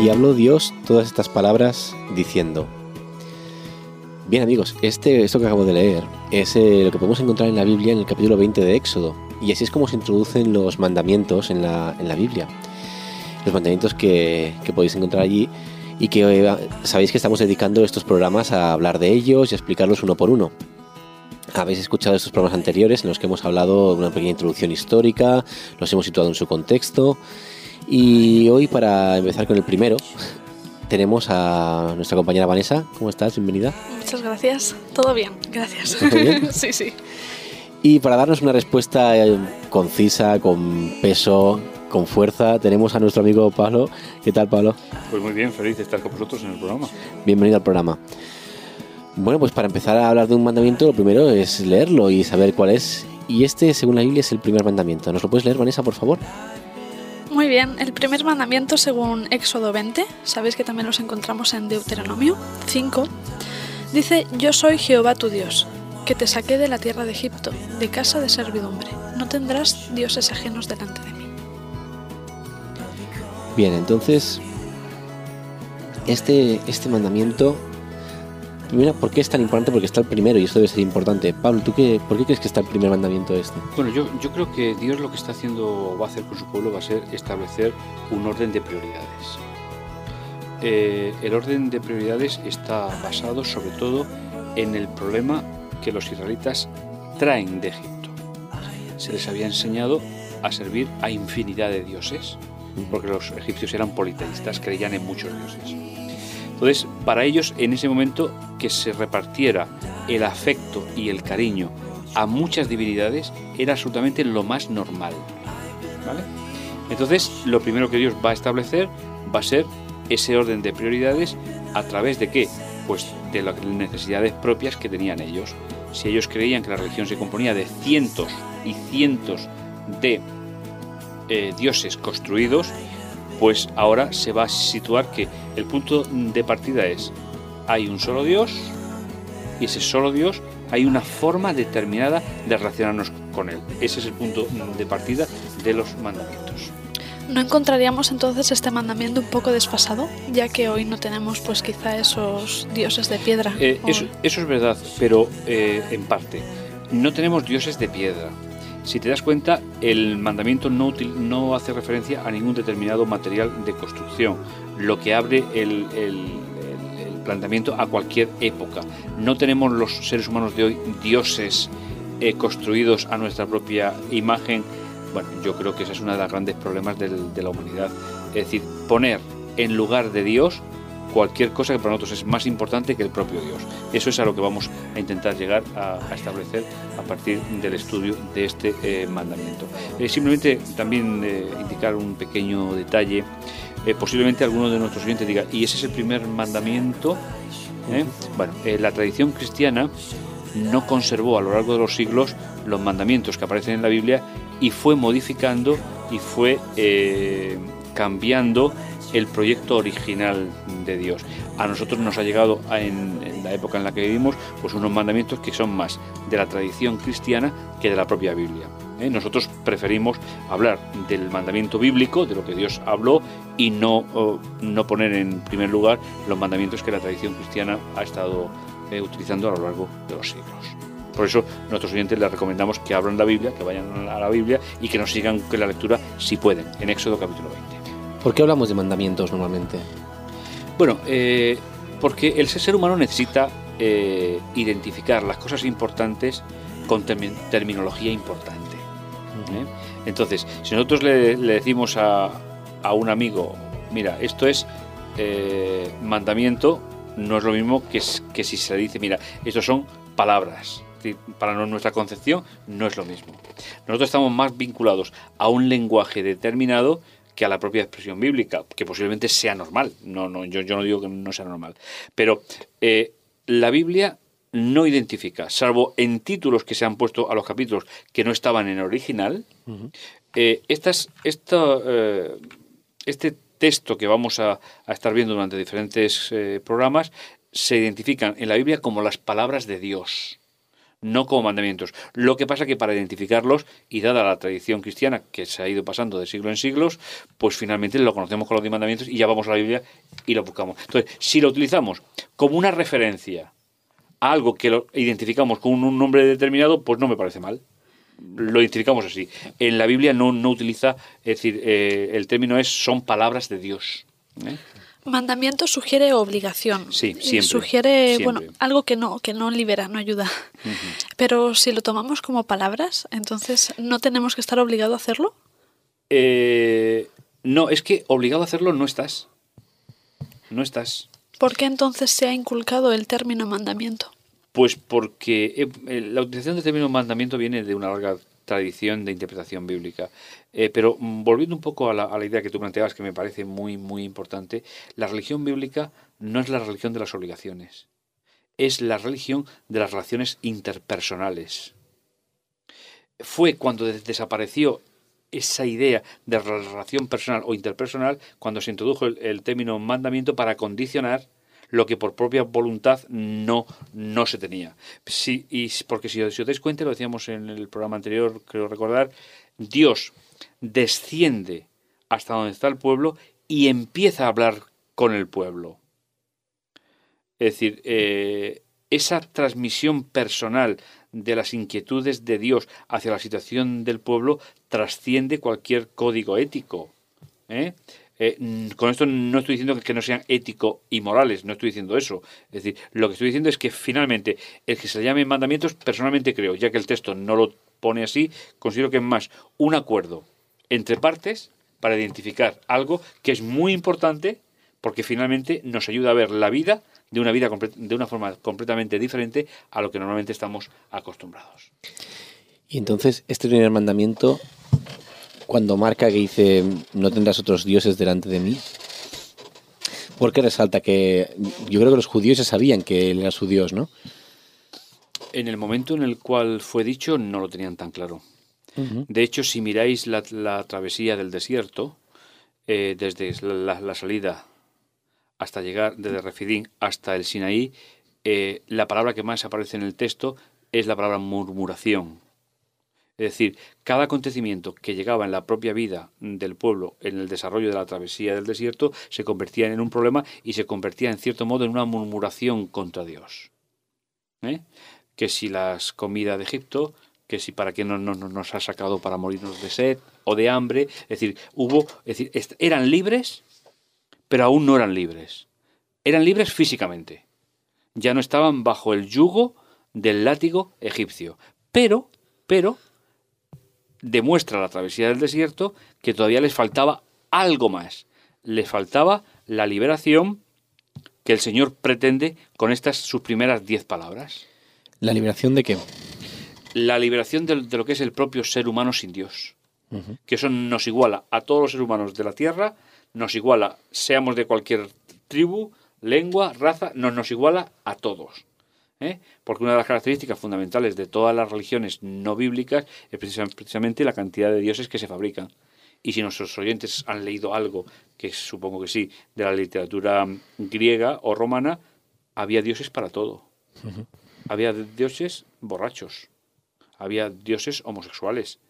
Y habló Dios todas estas palabras diciendo. Bien amigos, este, esto que acabo de leer es eh, lo que podemos encontrar en la Biblia en el capítulo 20 de Éxodo. Y así es como se introducen los mandamientos en la, en la Biblia. Los mandamientos que, que podéis encontrar allí y que eh, sabéis que estamos dedicando estos programas a hablar de ellos y a explicarlos uno por uno. Habéis escuchado estos programas anteriores en los que hemos hablado de una pequeña introducción histórica, los hemos situado en su contexto y hoy para empezar con el primero tenemos a nuestra compañera Vanessa. ¿Cómo estás? Bienvenida. Muchas gracias. Todo bien, gracias. ¿Todo bien? sí, sí. Y para darnos una respuesta eh, concisa, con peso, con fuerza, tenemos a nuestro amigo Pablo. ¿Qué tal, Pablo? Pues muy bien, feliz de estar con vosotros en el programa. Bienvenido al programa. Bueno, pues para empezar a hablar de un mandamiento, lo primero es leerlo y saber cuál es. Y este, según la Biblia, es el primer mandamiento. ¿Nos lo puedes leer, Vanessa, por favor? Muy bien, el primer mandamiento según Éxodo 20, sabéis que también los encontramos en Deuteronomio 5, dice, yo soy Jehová tu Dios, que te saqué de la tierra de Egipto, de casa de servidumbre. No tendrás dioses ajenos delante de mí. Bien, entonces, este, este mandamiento, primero, ¿por qué es tan importante? Porque está el primero y esto debe ser importante. Pablo, ¿tú qué, por qué crees que está el primer mandamiento este? Bueno, yo, yo creo que Dios lo que está haciendo o va a hacer con su pueblo va a ser establecer un orden de prioridades. Eh, el orden de prioridades está basado sobre todo en el problema que los israelitas traen de Egipto. Se les había enseñado a servir a infinidad de dioses, porque los egipcios eran politeístas, creían en muchos dioses. Entonces, para ellos, en ese momento, que se repartiera el afecto y el cariño a muchas divinidades era absolutamente lo más normal. ¿vale? Entonces, lo primero que Dios va a establecer va a ser ese orden de prioridades a través de qué? Pues de las necesidades propias que tenían ellos. Si ellos creían que la religión se componía de cientos y cientos de eh, dioses construidos, pues ahora se va a situar que el punto de partida es hay un solo Dios y ese solo Dios hay una forma determinada de relacionarnos con él. Ese es el punto de partida de los mandamientos. ¿No encontraríamos entonces este mandamiento un poco desfasado, ya que hoy no tenemos pues quizá esos dioses de piedra? Eh, o- eso, eso es verdad, pero eh, en parte. No tenemos dioses de piedra. Si te das cuenta, el mandamiento no, util- no hace referencia a ningún determinado material de construcción, lo que abre el, el- el- el planteamiento a cualquier época. No tenemos los seres humanos de hoy dioses eh, construidos a nuestra propia imagen. Bueno, yo creo que ese es uno de los grandes problemas del- de la humanidad. Es decir, poner en lugar de Dios cualquier cosa que para nosotros es más importante que el propio Dios. Eso es a lo que vamos a intentar llegar a, establecer a partir del estudio de este eh, mandamiento. Eh, simplemente también indicar un pequeño detalle. Eh, posiblemente alguno de nuestros oyentes diga, ¿y ese es el primer mandamiento? ¿Eh? Bueno, eh, la tradición cristiana no conservó a lo largo de los siglos los mandamientos que aparecen en la Biblia y fue modificando y fue cambiando el proyecto original de Dios. A nosotros nos ha llegado en, en la época en la que vivimos pues unos mandamientos que son más de la tradición cristiana que de la propia Biblia. ¿Eh? Nosotros preferimos hablar del mandamiento bíblico, de lo que Dios habló, y no, oh, no poner en primer lugar los mandamientos que la tradición cristiana ha estado eh, utilizando a lo largo de los siglos. Por eso nuestros oyentes les recomendamos que abran la Biblia, que vayan a la Biblia y que nos sigan con la lectura si pueden, en Éxodo capítulo 20. ¿Por qué hablamos de mandamientos normalmente? Bueno, eh, porque el ser humano necesita eh, identificar las cosas importantes con termi- terminología importante. Entonces, si nosotros le, decimos a, a un amigo, mira, esto es eh, mandamiento, no es lo mismo que, que si se le dice, mira, estos son palabras. Para nuestra concepción no es lo mismo. Nosotros estamos más vinculados a un lenguaje determinado que a la propia expresión bíblica, que posiblemente sea normal. No, no, yo, yo no digo que no sea normal. Pero eh, la Biblia no identifica, salvo en títulos que se han puesto a los capítulos que no estaban en el original, eh, estas, eh, este texto que vamos a, estar viendo durante diferentes eh, programas se identifican en la Biblia como las palabras de Dios, no como mandamientos. Lo que pasa que para identificarlos, y dada la tradición cristiana que se ha ido pasando de siglo en siglos, pues finalmente lo conocemos con los diez mandamientos y ya vamos a la Biblia y lo buscamos. Entonces, si lo utilizamos como una referencia algo que lo identificamos con un nombre determinado, pues no me parece mal lo identificamos así. En la Biblia no, no utiliza, es decir, eh, el término es son palabras de Dios. ¿eh? Mandamiento sugiere obligación. Sí, siempre. Sugiere, bueno, algo que no, que no libera, no ayuda. Pero si lo tomamos como palabras, entonces ¿no tenemos que estar obligado a hacerlo? Eh, no, es que obligado a hacerlo no estás. No estás. ¿Por qué entonces se ha inculcado el término mandamiento? Pues porque eh, eh, la utilización del término mandamiento viene de una larga tradición de interpretación bíblica. Eh, pero mm, volviendo un poco a la, a la, idea que tú planteabas, que me parece muy, muy importante, la religión bíblica no es la religión de las obligaciones, es la religión de las relaciones interpersonales. Fue cuando desapareció esa idea de relación personal o interpersonal cuando se introdujo el, término mandamiento para condicionar lo que por propia voluntad no, no se tenía. Y porque si, os dais cuenta, lo decíamos en el programa anterior, creo recordar, Dios desciende hasta donde está el pueblo y empieza a hablar con el pueblo. Es decir, eh, esa transmisión personal de las inquietudes de Dios hacia la situación del pueblo trasciende cualquier código ético. ¿eh? Eh, con esto no estoy diciendo que no sean éticos y morales, no estoy diciendo eso. Es decir, lo que estoy diciendo es que finalmente el que se llame mandamientos, personalmente creo, ya que el texto no lo pone así, considero que es más un acuerdo entre partes para identificar algo que es muy importante porque finalmente nos ayuda a ver la vida de una vida de una forma completamente diferente a lo que normalmente estamos acostumbrados. Y entonces este primer mandamiento cuando marca que dice no tendrás otros dioses delante de mí? Porque resalta que yo creo que los judíos ya sabían que él era su Dios, ¿no? En el momento en el cual fue dicho no lo tenían tan claro. De hecho, si miráis la, travesía del desierto, eh, desde la, salida hasta llegar, desde Refidín hasta el Sinaí, eh, la palabra que más aparece en el texto es la palabra murmuración. Es decir, cada acontecimiento que llegaba en la propia vida del pueblo en el desarrollo de la travesía del desierto se convertía en un problema y se convertía en cierto modo en una murmuración contra Dios. ¿Eh? Que si las comidas de Egipto, que si para qué no, nos ha sacado para morirnos de sed o de hambre, es decir, hubo, es decir, eran libres, pero aún no eran libres. Eran libres físicamente. Ya no estaban bajo el yugo del látigo egipcio. Pero, pero, demuestra la travesía del desierto que todavía les faltaba algo más. Les faltaba la liberación que el Señor pretende con estas sus primeras diez palabras. ¿La liberación de qué? La liberación de, lo que es el propio ser humano sin Dios. Que eso nos iguala a todos los seres humanos de la tierra, nos iguala, seamos de cualquier tribu, lengua, raza, nos, nos iguala a todos. ¿eh? porque una de las características fundamentales de todas las religiones no bíblicas es precisamente la cantidad de dioses que se fabrican. Y si nuestros oyentes han leído algo, que supongo que sí, de la literatura griega o romana, había dioses para todo. Había dioses borrachos, había dioses homosexuales,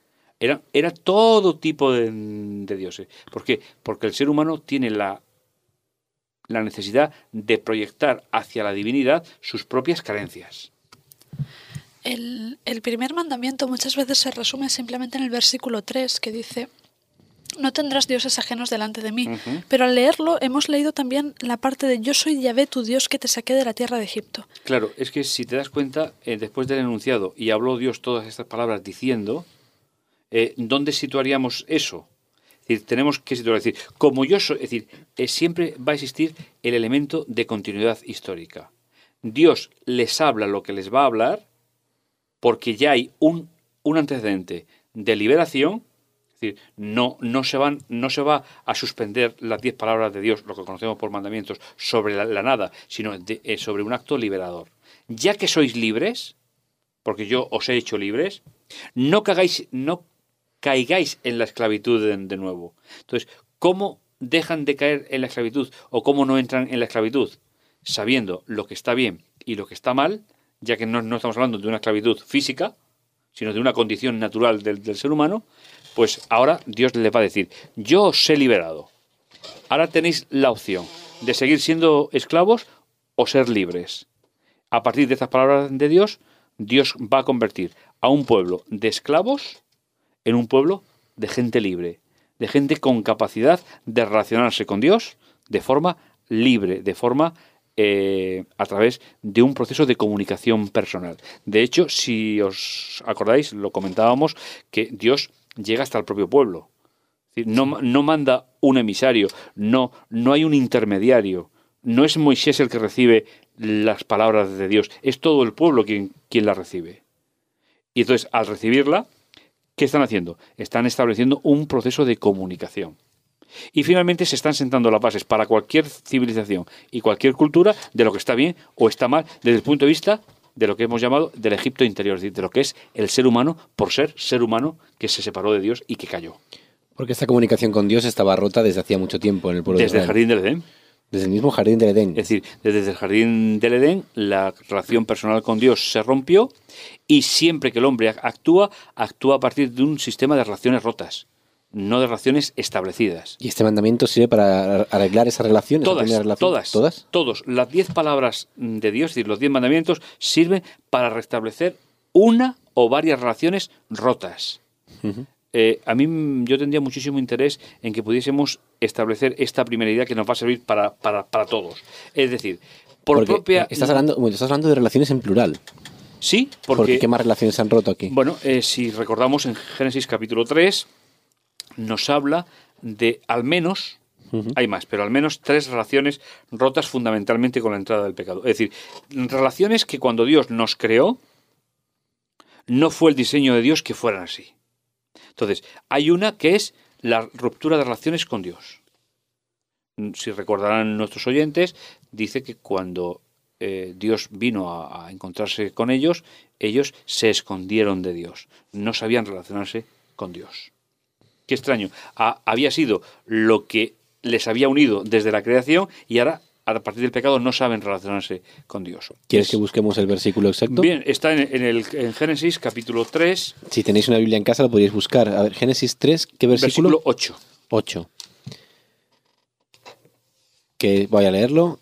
era, era todo tipo de, de, dioses. ¿Por qué? Porque el ser humano tiene la la necesidad de proyectar hacia la divinidad sus propias carencias. El, primer mandamiento muchas veces se resume simplemente en el versículo 3 que dice, no tendrás dioses ajenos delante de mí. Pero al leerlo hemos leído también la parte de yo soy Yahvé, tu Dios que te saqué de la tierra de Egipto. Claro, es que si te das cuenta, eh, después del enunciado, y habló Dios todas estas palabras diciendo, eh, ¿dónde situaríamos eso? tenemos que situar, es decir, como yo soy, es decir, eh, siempre va a existir el elemento de continuidad histórica. Dios les habla lo que les va a hablar porque ya hay un, un antecedente de liberación, es decir, no, no, se van, no se va a suspender las diez palabras de Dios, lo que conocemos por mandamientos, sobre la, nada, sino eh, sobre un acto liberador. Ya que sois libres, porque yo os he hecho libres, no cagáis, no caigáis en la esclavitud de, nuevo. Entonces, ¿cómo dejan de caer en la esclavitud o cómo no entran en la esclavitud? Sabiendo lo que está bien y lo que está mal, ya que no, no estamos hablando de una esclavitud física, sino de una condición natural del, del ser humano, pues ahora Dios le va a decir, yo os he liberado. Ahora tenéis la opción de seguir siendo esclavos o ser libres. A partir de estas palabras de Dios, Dios va a convertir a un pueblo de esclavos en un pueblo de gente libre, de gente con capacidad de relacionarse con Dios de forma libre, de forma eh, a través de un proceso de comunicación personal. De hecho, si os acordáis, lo comentábamos, que Dios llega hasta el propio pueblo. No, no manda un emisario, no, no hay un intermediario, no es Moisés el que recibe las palabras de Dios, es todo el pueblo quien, quien la recibe. Y entonces, al recibirla, ¿qué están haciendo? Están estableciendo un proceso de comunicación. Y finalmente se están sentando las bases para cualquier civilización y cualquier cultura de lo que está bien o está mal desde el punto de vista de lo que hemos llamado del Egipto interior, es decir, de lo que es el ser humano por ser ser humano que se separó de Dios y que cayó. Porque esta comunicación con Dios estaba rota desde hacía mucho tiempo en el pueblo de Desde el jardín del Edén. Desde el mismo jardín del Edén. Es decir, desde el jardín del Edén, la relación personal con Dios se rompió y siempre que el hombre ac- actúa, actúa a partir de un sistema de relaciones rotas, no de relaciones establecidas. Y este mandamiento sirve para arreglar esa relación. esa Todas, relación. todas, ¿Todas? todos. Las diez palabras de Dios, es decir, los diez mandamientos, sirven para restablecer una o varias relaciones rotas. Eh, a mí mm, yo tendría muchísimo interés en que pudiésemos establecer esta primera idea que nos va a servir para, para, para todos. Es decir, por Porque propia... estás hablando, bueno, estás hablando de relaciones en plural. Sí, Porque, porque... ¿qué más relaciones se han roto aquí? Bueno, eh, si recordamos en Génesis capítulo 3, nos habla de al menos, hay más, pero al menos tres relaciones rotas fundamentalmente con la entrada del pecado. Es decir, relaciones que cuando Dios nos creó, no fue el diseño de Dios que fueran así. Entonces, hay una que es la ruptura de relaciones con Dios. Si recordarán nuestros oyentes, dice que cuando eh, Dios vino a, encontrarse con ellos, ellos se escondieron de Dios, no sabían relacionarse con Dios. Qué extraño. Ha- había sido lo que les había unido desde la creación y ahora, a partir del pecado, no saben relacionarse con Dios. ¿Quieres Es- que busquemos el versículo exacto? Bien, está en, en el, en Génesis capítulo 3, Si tenéis una Biblia en casa lo podéis buscar. A ver, Génesis 3, ¿qué versículo? versículo 8. 8. Que voy a leerlo.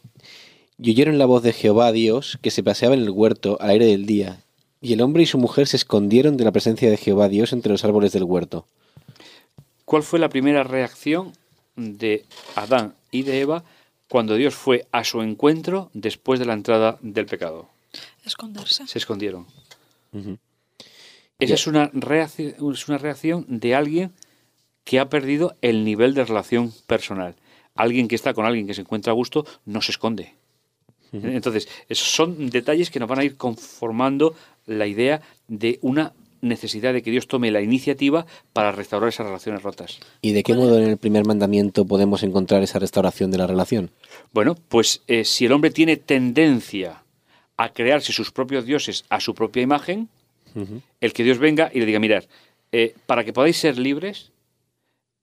Y oyeron la voz de Jehová Dios que se paseaba en el huerto al aire del día. Y el hombre y su mujer se escondieron de la presencia de Jehová Dios entre los árboles del huerto. ¿Cuál fue la primera reacción de Adán y de Eva cuando Dios fue a su encuentro después de la entrada del pecado? Esconderse. Se escondieron. Esa Ya. es una, reacción, es una reacción de alguien que ha perdido el nivel de relación personal. Alguien que está con alguien que se encuentra a gusto no se esconde. Entonces, esos son detalles que nos van a ir conformando la idea de una necesidad de que Dios tome la iniciativa para restaurar esas relaciones rotas. ¿Y de qué modo en el primer mandamiento podemos encontrar esa restauración de la relación? Bueno, pues eh, si el hombre tiene tendencia a crearse sus propios dioses a su propia imagen, el que Dios venga y le diga, mirad, eh, para que podáis ser libres,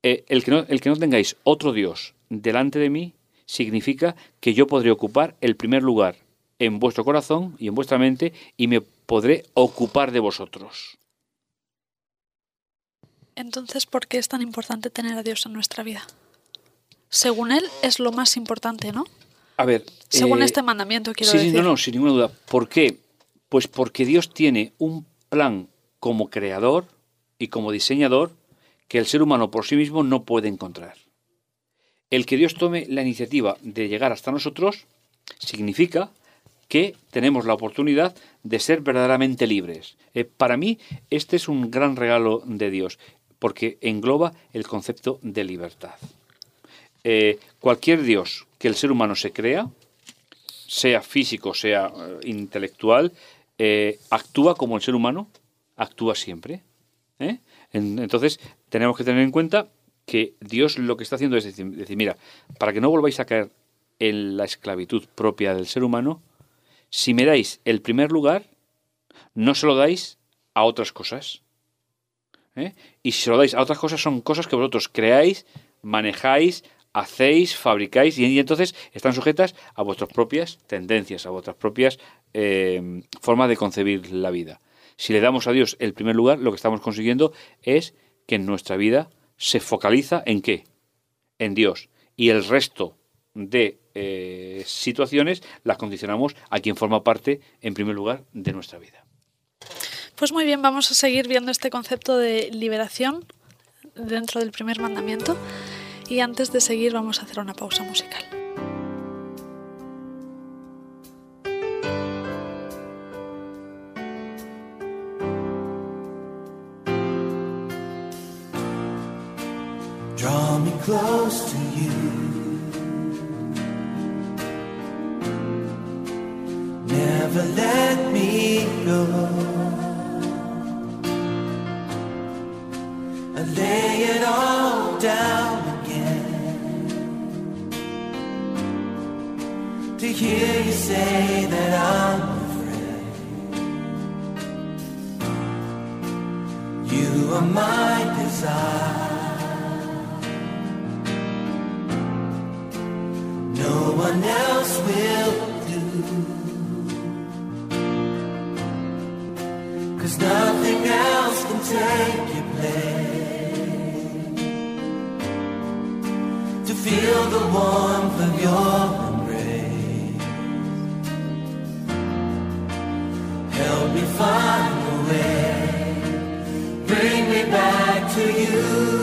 eh, el, que no, el que no tengáis otro Dios delante de mí significa que yo podré ocupar el primer lugar en vuestro corazón y en vuestra mente y me podré ocupar de vosotros. Entonces, ¿por qué es tan importante tener a Dios en nuestra vida? Según él, es lo más importante, ¿no? A ver. Según eh, este mandamiento, quiero sí, decir. sí, no, no, sin ninguna duda. ¿Por qué? Pues porque Dios tiene un plan como creador y como diseñador que el ser humano por sí mismo no puede encontrar. El que Dios tome la iniciativa de llegar hasta nosotros significa que tenemos la oportunidad de ser verdaderamente libres. Eh, para mí, este es un gran regalo de Dios, porque engloba el concepto de libertad. Eh, cualquier Dios que el ser humano se crea, sea físico, sea eh, intelectual, eh, actúa como el ser humano actúa siempre. En- entonces, tenemos que tener en cuenta que Dios lo que está haciendo es decir, mira, para que no volváis a caer en la esclavitud propia del ser humano, si me dais el primer lugar, no se lo dais a otras cosas. ¿Eh? Y si lo dais a otras cosas, son cosas que vosotros creáis, manejáis, hacéis, fabricáis, y, entonces están sujetas a vuestras propias tendencias, a vuestras propias eh, formas de concebir la vida. Si le damos a Dios el primer lugar, lo que estamos consiguiendo es que nuestra vida se focaliza en qué? En Dios. Y el resto de eh, situaciones las condicionamos a quien forma parte, en primer lugar, de nuestra vida. Pues muy bien, vamos a seguir viendo este concepto de liberación dentro del primer mandamiento. Y antes de seguir vamos a hacer una pausa musical. To hear you say that I'm afraid. You are my desire. no one else will do. Cause nothing else can take your place. To feel the warmth you.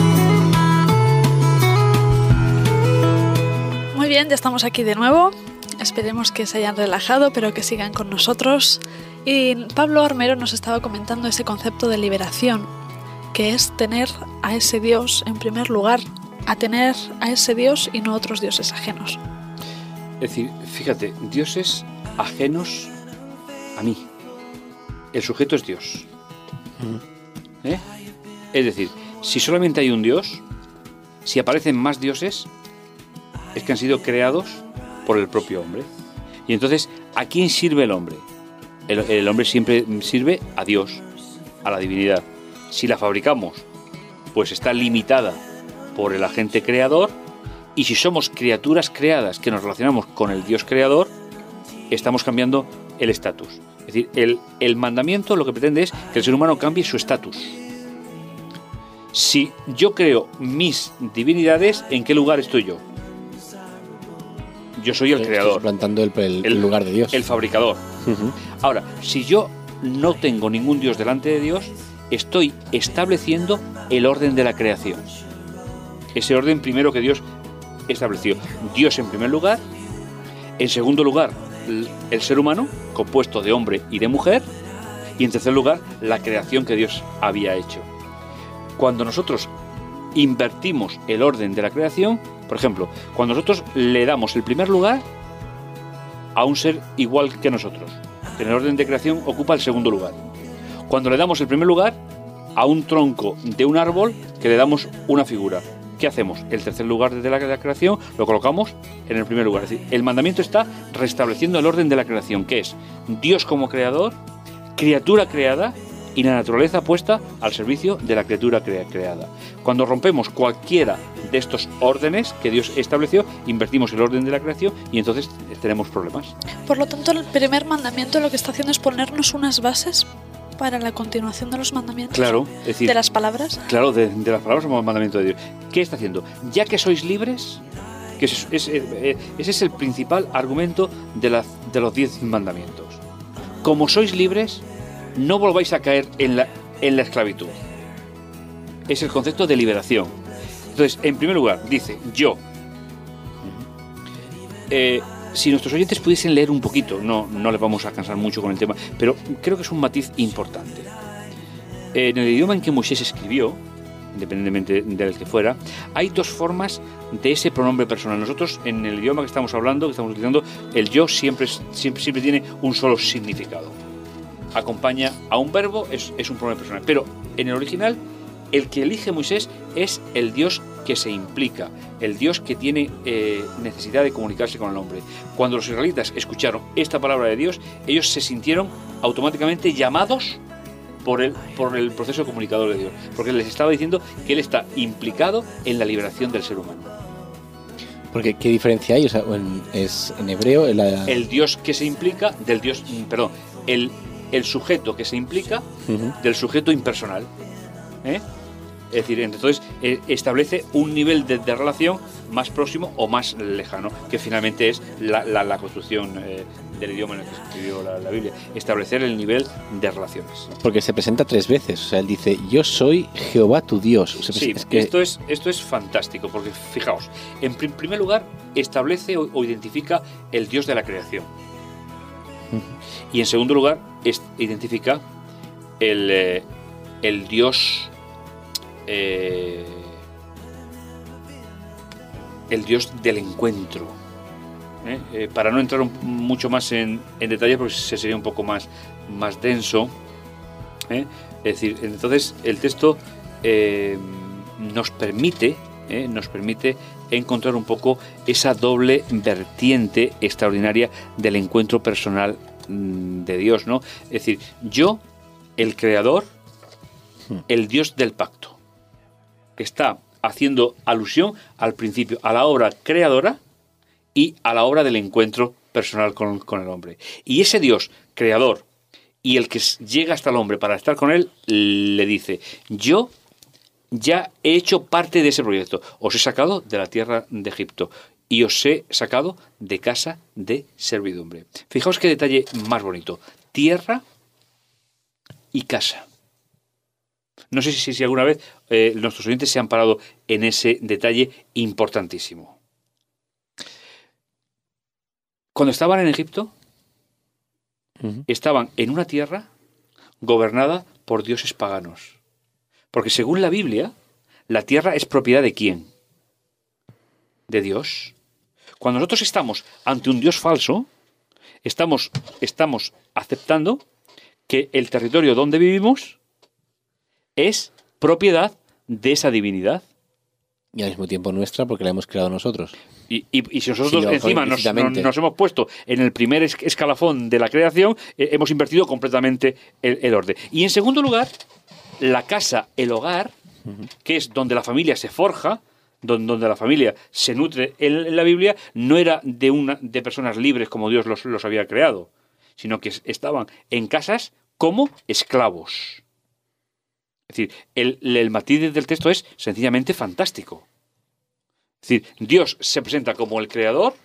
Bien, ya estamos aquí de nuevo. Esperemos que se hayan relajado, pero que sigan con nosotros. Y Pablo Armero nos estaba comentando ese concepto de liberación, que es tener a ese Dios en primer lugar, a tener a ese Dios y no otros dioses ajenos. Es decir, fíjate, dioses ajenos a mí. El sujeto es Dios. ¿Eh? Es decir, si solamente hay un Dios, si aparecen más dioses, es que han sido creados por el propio hombre. Y entonces, ¿a quién sirve el hombre? El, hombre siempre sirve a Dios, a la divinidad. Si la fabricamos, pues está limitada por el agente creador. Y si somos criaturas creadas que nos relacionamos con el Dios creador, estamos cambiando el estatus. Es decir, el mandamiento lo que pretende es que el ser humano cambie su estatus. Si yo creo mis divinidades, ¿en qué lugar estoy yo? Yo soy el creador, plantando el, el- el lugar de Dios. el fabricador. Ahora, si yo no tengo ningún Dios delante de Dios, estoy estableciendo el orden de la creación. Ese orden primero que Dios estableció. Dios en primer lugar, en segundo lugar el ser humano, compuesto de hombre y de mujer, y en tercer lugar la creación que Dios había hecho. Cuando nosotros invertimos el orden de la creación, por ejemplo, cuando nosotros le damos el primer lugar a un ser igual que nosotros, en el orden de creación ocupa el segundo lugar. Cuando le damos el primer lugar a un tronco de un árbol que le damos una figura. ¿Qué hacemos? El tercer lugar de la, de la creación lo colocamos en el primer lugar. Es decir, el mandamiento está restableciendo el orden de la creación, que es Dios como creador, criatura creada y la naturaleza puesta al servicio de la criatura crea- creada. Cuando rompemos cualquiera de estos órdenes que Dios estableció, invertimos el orden de la creación y entonces tenemos problemas. Por lo tanto, el primer mandamiento lo que está haciendo es ponernos unas bases para la continuación de los mandamientos. Claro, es decir, De las palabras. Claro, de, de las palabras como mandamiento de Dios. ¿Qué está haciendo? Ya que sois libres, que es- es- ese es el principal argumento de, la- de los diez mandamientos. Como sois libres, no volváis a caer en la, en la esclavitud. Es el concepto de liberación. Entonces, en primer lugar, dice, yo. Eh, si nuestros oyentes pudiesen leer un poquito, no, no les vamos a cansar mucho con el tema, pero creo que es un matiz importante. En el idioma en que Moisés escribió, independientemente del que fuera, hay dos formas de ese pronombre personal. Nosotros, en el idioma que estamos hablando, que estamos utilizando, el yo siempre, siempre, siempre tiene un solo significado. Acompaña a un verbo, es, es un pronombre personal. Pero en el original, el que elige Moisés es el Dios que se implica, el Dios que tiene eh, necesidad de comunicarse con el hombre. Cuando los israelitas escucharon esta palabra de Dios, ellos se sintieron automáticamente llamados por el, por el proceso comunicador de Dios, porque les estaba diciendo que Él está implicado en la liberación del ser humano. Porque, ¿qué diferencia hay? O sea, en, es en hebreo, en la- El Dios que se implica del Dios, mm, perdón, el, el sujeto que se implica del sujeto impersonal. ¿eh? Es decir, entonces eh, establece un nivel de, de relación más próximo o más lejano, que finalmente es la, la- la construcción eh, del idioma en el que se escribió la, la Biblia. Establecer el nivel de relaciones. Porque se presenta tres veces. O sea, él dice, yo soy Jehová tu Dios. O sea, Sí, es que esto, es, esto es fantástico, porque fijaos, en prim- primer lugar establece o, o identifica el Dios de la creación. Y en segundo lugar, identifica el, eh, el Dios. eh, el Dios del encuentro. ¿eh? Eh, para no entrar mucho más en, en detalle, porque se sería un poco más, más denso. Es decir, entonces el texto nos permite, nos permite encontrar un poco esa doble vertiente extraordinaria del encuentro personal de Dios, ¿no? Es decir, yo, el creador, el Dios del pacto, que está haciendo alusión al principio, a la obra creadora y a la obra del encuentro personal con, con el hombre. Y ese Dios creador y el que llega hasta el hombre para estar con él, le dice, yo ya he hecho parte de ese proyecto. Os he sacado de la tierra de Egipto y os he sacado de casa de servidumbre. Fijaos qué detalle más bonito. Tierra y casa. No sé si, si alguna vez eh, nuestros oyentes se han parado en ese detalle importantísimo. Cuando estaban en Egipto, estaban en una tierra gobernada por dioses paganos. Porque según la Biblia, la tierra es propiedad de quién? De Dios. Cuando nosotros estamos ante un Dios falso, estamos, estamos aceptando que el territorio donde vivimos es propiedad de esa divinidad. Y al mismo tiempo nuestra porque la hemos creado nosotros. Y, y- y si nosotros Sí, encima nos, implícitamente. nos- nos hemos puesto en el primer es- escalafón de la creación, eh, hemos invertido completamente el, el orden. Y en segundo lugar, la casa, el hogar, que es donde la familia se forja, donde, la familia se nutre en, la Biblia, no era de, una, de personas libres como Dios los, los había creado, sino que es- estaban en casas como esclavos. Es decir, el, el matiz del texto es sencillamente fantástico. Es decir, Dios se presenta como el creador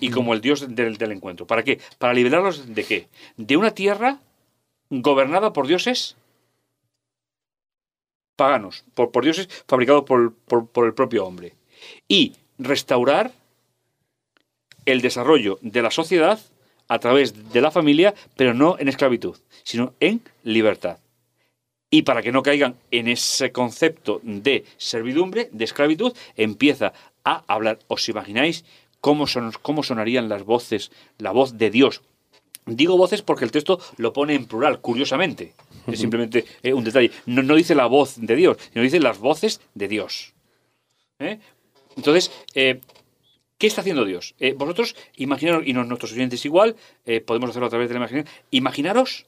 y como el Dios del, del encuentro. ¿Para qué? Para liberarlos de qué? De una tierra gobernada por dioses paganos, por, por dioses fabricados por, por- por el propio hombre. Y restaurar el desarrollo de la sociedad a través de la familia, pero no en esclavitud, sino en libertad. Y para que no caigan en ese concepto de servidumbre, de esclavitud, empieza a hablar. ¿Os imagináis cómo, son, cómo sonarían las voces, la voz de Dios? Digo voces porque el texto lo pone en plural, curiosamente. Es simplemente eh, un detalle. No, no dice la voz de Dios, sino dice las voces de Dios. ¿Eh? Entonces, eh, ¿qué está haciendo Dios? Vosotros, imaginaros, y nuestros oyentes igual, podemos hacerlo a través de la imaginación, imaginaros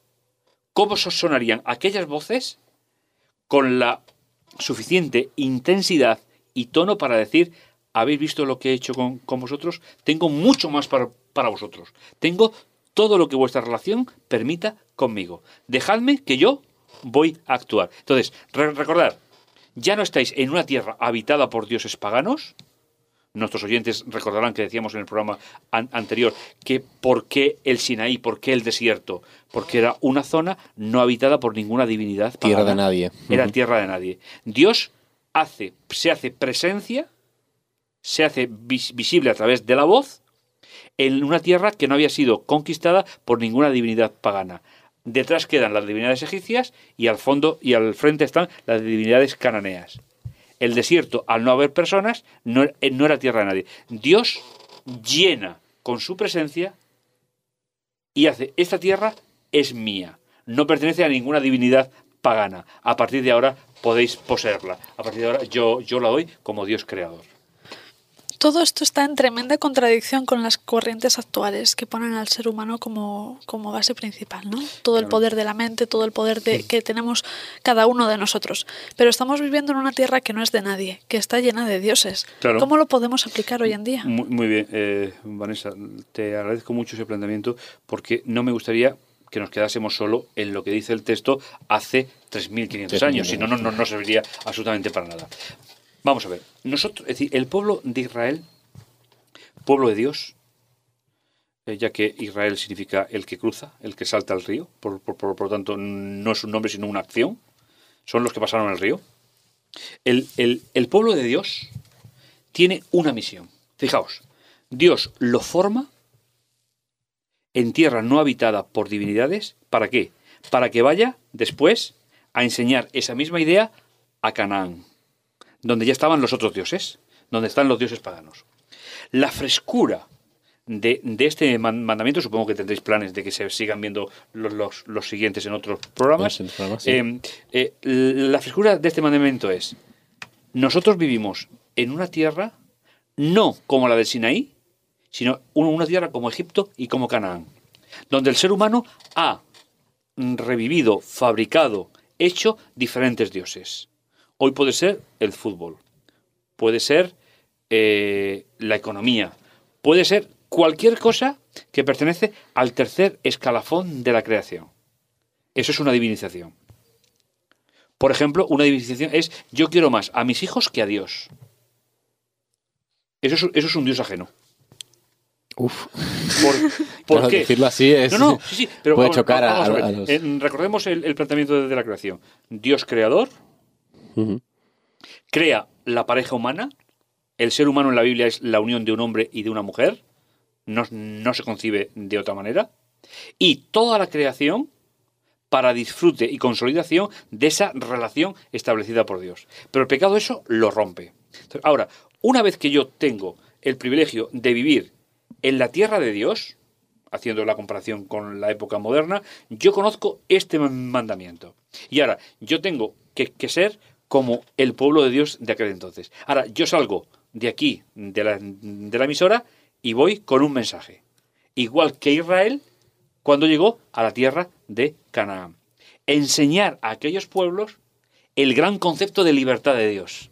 cómo so- sonarían aquellas voces con la suficiente intensidad y tono para decir, ¿habéis visto lo que he hecho con, con vosotros? Tengo mucho más para, para vosotros. Tengo todo lo que vuestra relación permita conmigo. Dejadme que yo voy a actuar. Entonces, re- recordad, ya no estáis en una tierra habitada por dioses paganos, Nuestros oyentes recordarán que decíamos en el programa an- anterior que por qué el Sinaí, por qué el desierto, porque era una zona no habitada por ninguna divinidad. Tierra pagana. de nadie. Era tierra de nadie. Dios hace, se hace presencia, se hace vis- visible a través de la voz en una tierra que no había sido conquistada por ninguna divinidad pagana. Detrás quedan las divinidades egipcias y al fondo y al frente están las divinidades cananeas. El desierto, al no haber personas, no, eh, no era tierra de nadie. Dios llena con su presencia y hace, esta tierra es mía, no pertenece a ninguna divinidad pagana. A partir de ahora podéis poseerla. A partir de ahora yo, yo la doy como Dios creador. Todo esto está en tremenda contradicción con las corrientes actuales que ponen al ser humano como, como base principal, ¿no? Todo el poder de la mente, todo el poder de, que tenemos cada uno de nosotros. Pero estamos viviendo en una tierra que no es de nadie, que está llena de dioses. Claro. ¿Cómo lo podemos aplicar hoy en día? Muy, muy bien, eh, Vanessa, te agradezco mucho ese planteamiento porque no me gustaría que nos quedásemos solo en lo que dice el texto hace 3.500 años, si no, no, no, no serviría absolutamente para nada. Vamos a ver, nosotros, es decir, el pueblo de Israel, pueblo de Dios, eh, ya que Israel significa el que cruza, el que salta al río, por, lo tanto no es un nombre sino una acción, son los que pasaron el río. El, el- el pueblo de Dios tiene una misión. Fijaos, Dios lo forma en tierra no habitada por divinidades. ¿Para qué? Para que vaya después a enseñar esa misma idea a Canaán, donde ya estaban los otros dioses, donde están los dioses paganos. La frescura de, de este man- mandamiento, supongo que tendréis planes de que se sigan viendo los, los- los siguientes en otros programas. En sí. Eh, eh, la frescura de este mandamiento es, nosotros vivimos en una tierra no como la del Sinaí, sino un- una tierra como Egipto y como Canaán, donde el ser humano ha revivido, fabricado, hecho diferentes dioses. Hoy puede ser el fútbol, puede ser eh, la economía, puede ser cualquier cosa que pertenece al tercer escalafón de la creación. Eso es una divinización. Por ejemplo, una divinización es yo quiero más a mis hijos que a Dios. Eso es, eso es un Dios ajeno. Uf. ¿Por, por Claro, qué? decirlo así es- No, no, sí, sí, pero puede vamos- chocar a- vamos ver. a los- recordemos el, el planteamiento de, de la creación. Dios creador Crea la pareja humana. El ser humano en la Biblia es la unión de un hombre y de una mujer. No, no se concibe de otra manera. Y toda la creación para disfrute y consolidación de esa relación establecida por Dios. Pero el pecado eso lo rompe. Ahora, una vez que yo tengo el privilegio de vivir en la tierra de Dios, haciendo la comparación con la época moderna, yo conozco este mandamiento. Y ahora, yo tengo que, que ser como el pueblo de Dios de aquel entonces. Ahora, yo salgo de aquí, de la, emisora, y voy con un mensaje. Igual que Israel cuando llegó a la tierra de Canaán. Enseñar a aquellos pueblos el gran concepto de libertad de Dios.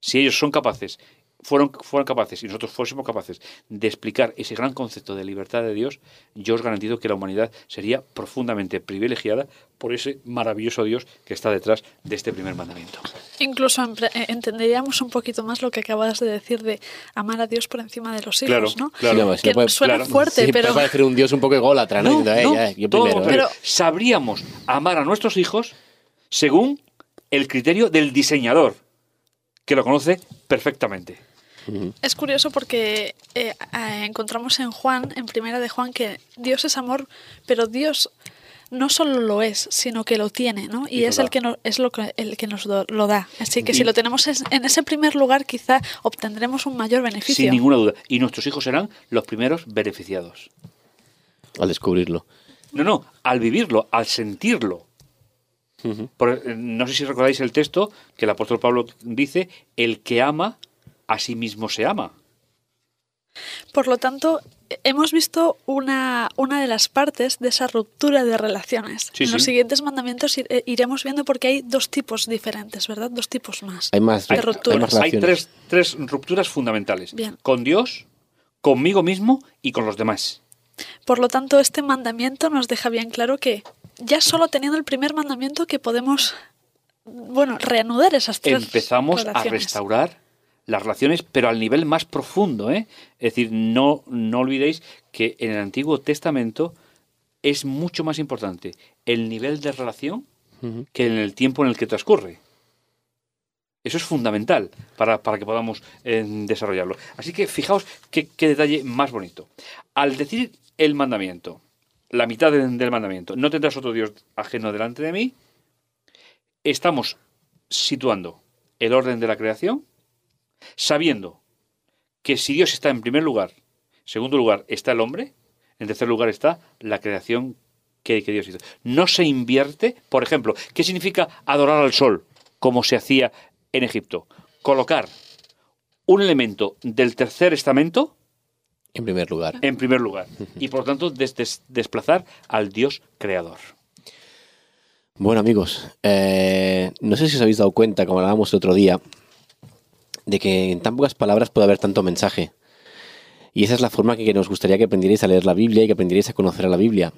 Si ellos son capaces, fueron, fueron capaces, y nosotros fuésemos capaces de explicar ese gran concepto de libertad de Dios, yo os garantizo que la humanidad sería profundamente privilegiada por ese maravilloso Dios que está detrás de este primer mandamiento. Incluso eh, entenderíamos un poquito más lo que acabas de decir de amar a Dios por encima de los hijos, Claro, ¿no? claro. Sí, no, si Que no puede- suena claro. fuerte, Sí, pero puede parecer un dios un poco ególatra, ¿no? No, Diciendo, "Eh, no, ya, yo todo lo primero". contrario. Pero- Sabríamos amar a nuestros hijos según el criterio del diseñador, que lo conoce perfectamente. Es curioso porque eh, eh, encontramos en Juan, en primera de Juan, que Dios es amor, pero Dios no solo lo es, sino que lo tiene, ¿no? Y, es el que, no, es lo que, el que nos do- lo da. Así que Y- si lo tenemos es- en ese primer lugar, quizá obtendremos un mayor beneficio. Sin ninguna duda. Y nuestros hijos serán los primeros beneficiados. Al descubrirlo. No, no, al vivirlo, al sentirlo. Por- eh, no sé si recordáis el texto que el apóstol Pablo dice, el que ama, a sí mismo se ama. Por lo tanto, hemos visto una, una de las partes de esa ruptura de relaciones. Sí, en los siguientes mandamientos eh, iremos viendo porque hay dos tipos diferentes, ¿verdad? Dos tipos más. Hay más, De hay rupturas. más Hay tres, tres rupturas fundamentales. Bien. Con Dios, conmigo mismo y con los demás. Por lo tanto, este mandamiento nos deja bien claro que ya solo teniendo el primer mandamiento que podemos, bueno, reanudar esas tres Empezamos a restaurar las relaciones, pero al nivel más profundo. ¿eh? Es decir, no, no olvidéis que en el Antiguo Testamento es mucho más importante el nivel de relación que en el tiempo en el que transcurre. Eso es fundamental para, para que podamos eh, desarrollarlo. Así que fijaos qué, qué detalle más bonito. Al decir el mandamiento, la mitad de- del mandamiento, no tendrás otro Dios ajeno delante de mí, estamos situando el orden de la creación, sabiendo que si Dios está en primer lugar, en segundo lugar está el hombre, en tercer lugar está la creación que, que Dios hizo. No se invierte, por ejemplo, ¿qué significa adorar al sol? Como se hacía en Egipto. Colocar un elemento del tercer estamento En primer lugar. en primer lugar y por lo tanto des- des- desplazar al Dios creador. Bueno, amigos, eh, no sé si os habéis dado cuenta, como hablábamos el otro día, de que en tan pocas palabras puede haber tanto mensaje. Y esa es la forma que nos gustaría que aprendierais a leer la Biblia y que aprendierais a conocer a la Biblia.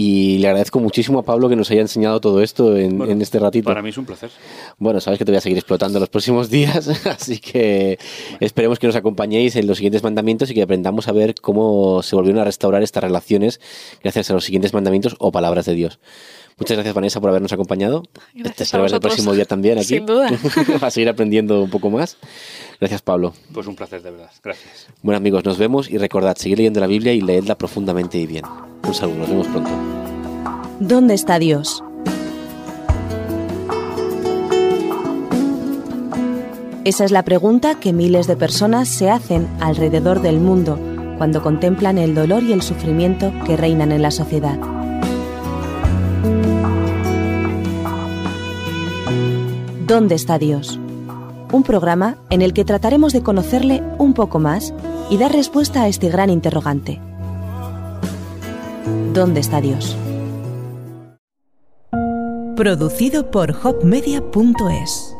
Y le agradezco muchísimo a Pablo que nos haya enseñado todo esto en, Bueno, en este ratito. Para mí es un placer. Bueno, sabes que te voy a seguir explotando los próximos días, así que esperemos que nos acompañéis en los siguientes mandamientos y que aprendamos a ver cómo se volvieron a restaurar estas relaciones gracias a los siguientes mandamientos o palabras de Dios. Muchas gracias, Vanessa, por habernos acompañado. Gracias Te ver el próximo día también aquí. Sin duda. a seguir aprendiendo un poco más. Gracias, Pablo. Pues un placer de verdad. Gracias. Bueno, amigos, nos vemos y recordad, seguir leyendo la Biblia y leedla profundamente y bien. Un saludo, nos vemos pronto. ¿Dónde está Dios? Esa es la pregunta que miles de personas se hacen alrededor del mundo cuando contemplan el dolor y el sufrimiento que reinan en la sociedad. ¿Dónde está Dios? Un programa en el que trataremos de conocerle un poco más y dar respuesta a este gran interrogante. ¿Dónde está Dios? Producido por hopmedia.es